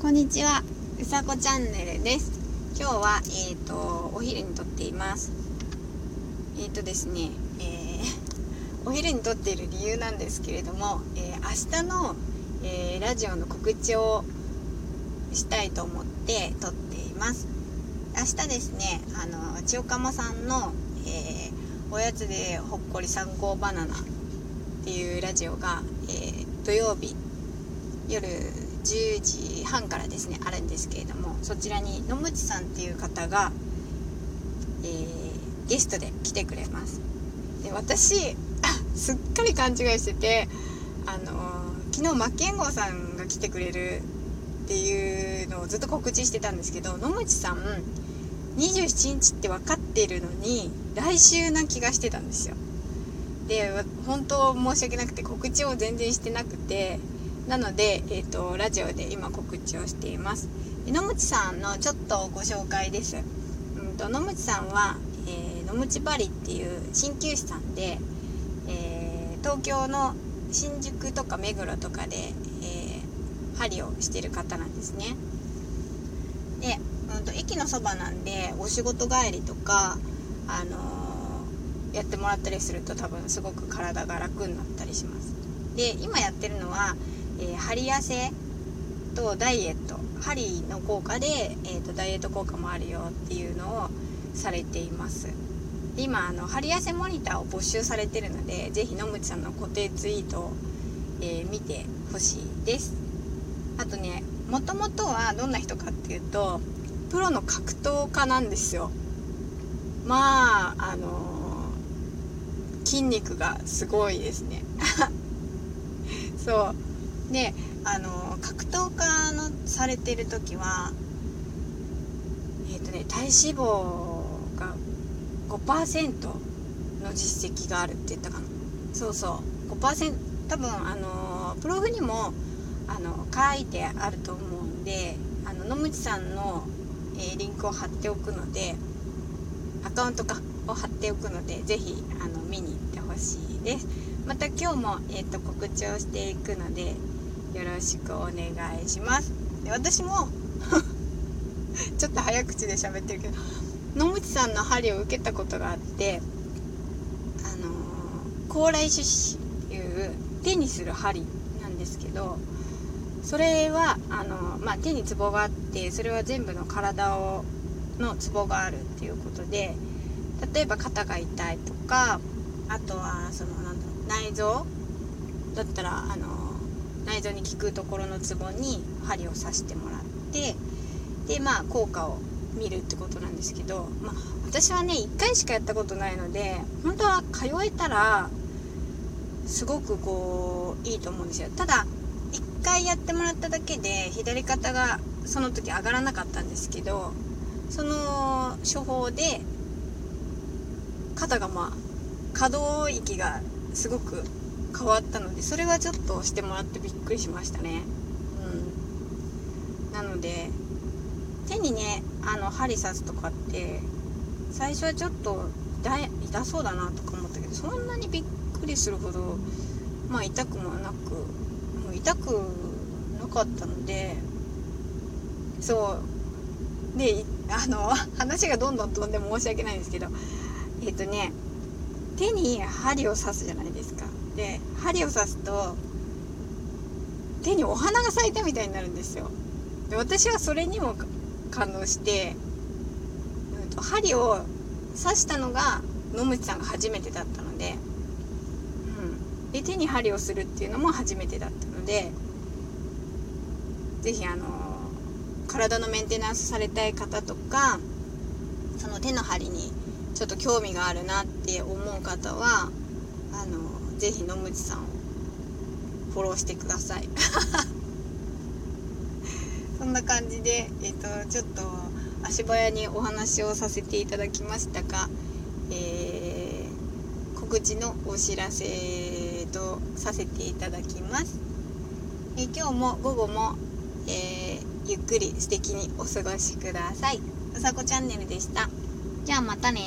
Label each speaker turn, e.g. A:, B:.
A: こんにちは、うさこチャンネルです。今日は、えっ、ー、と、お昼に撮っています。えっ、ー、とですね、えー、お昼に撮っている理由なんですけれども、え明日の、えラジオの告知をしたいと思って撮っています。明日ですね、あの、千代釜さんの、えおやつでほっこり参考バナナっていうラジオが、え土曜日夜10時半からですねあるんですけれどもそちらに野口さんっていう方が、えー、ゲストで来てくれます。で私 すっかり勘違いしててあのー、昨日マッケンゴーさんが来てくれるっていうのをずっと告知してたんですけど野口さん27日って分かってるのに来週な気がしてたんですよ。で本当申し訳なくて告知を全然してなくてなので、えーと、ラジオで今告知をしています。野口さんのちょっとご紹介です、うんと、野口さんは、えー、野口バリっていう鍼灸師さんで、えー、東京の新宿とか目黒とかで、えー、針をしてる方なんですね。で、うんと、駅のそばなんでお仕事帰りとかあのー、やってもらったりすると多分すごく体が楽になったりします。で今やってるのはえー、針痩せとダイエット針の効果で、えーと、ダイエット効果もあるよっていうのをされています。で今あの針痩せモニターを募集されてるので是非野口さんの固定ツイートを、えー、見てほしいです。あとねもともとはどんな人かっていうとプロの格闘家なんですよ。まああのー、筋肉がすごいですね。そう。であの格闘家のされてる時はえっ、ー、とね体脂肪が5%の実績があるって言ったかな。そうそう。5%多分あのプロフにもあの書いてあると思うんであの野口さんの、えー、リンクを貼っておくのでアカウントかを貼っておくので是非あの見に行ってほしいです。また今日も、えーと告知をしていくのでよろしくお願いします。で私も ちょっと早口で喋ってるけど野口さんの針を受けたことがあってあの高麗種子っていう手にする針なんですけどそれはあの、まあ、手にツボがあってそれは全部の体をのツボがあるっていうことで例えば肩が痛いとかあとはそのなんだろう内臓だったらあの内臓に効くところのツボに針を刺してもらってでまあ効果を見るってことなんですけど、まあ、私はね1回しかやったことないので本当は通えたらすごくこういいと思うんですよ。ただ1回やってもらっただけで左肩がその時上がらなかったんですけどその処方で肩がまあ可動域がすごく変わったのでそれはちょっとしてもらってびっくりしましたね。うん。なので手にねあの針刺すとかって最初はちょっと痛そうだなとか思ったけどそんなにびっくりするほどまあ痛くもなくもう痛くなかったのでそう。で あの話がどんどん飛んで申し訳ないんですけどえっ、とね手に針を刺すじゃないですか。で針を刺すと手にお花が咲いたみたいになるんですよ。で私はそれにも感動して、うんと、針を刺したのが野口さんが初めてだったので,、うん、で手に針をするっていうのも初めてだったので是非あの体のメンテナンスされたい方とかその手の針にちょっと興味があるなって思う方はあのぜひ野口さんをフォローしてください そんな感じで、えっ、ー、とちょっと足早にお話をさせていただきましたが、えー、告知のお知らせとさせていただきます、えー、今日も午後も、えゆっくり素敵にお過ごしください。うさこチャンネルでした。じゃあまたね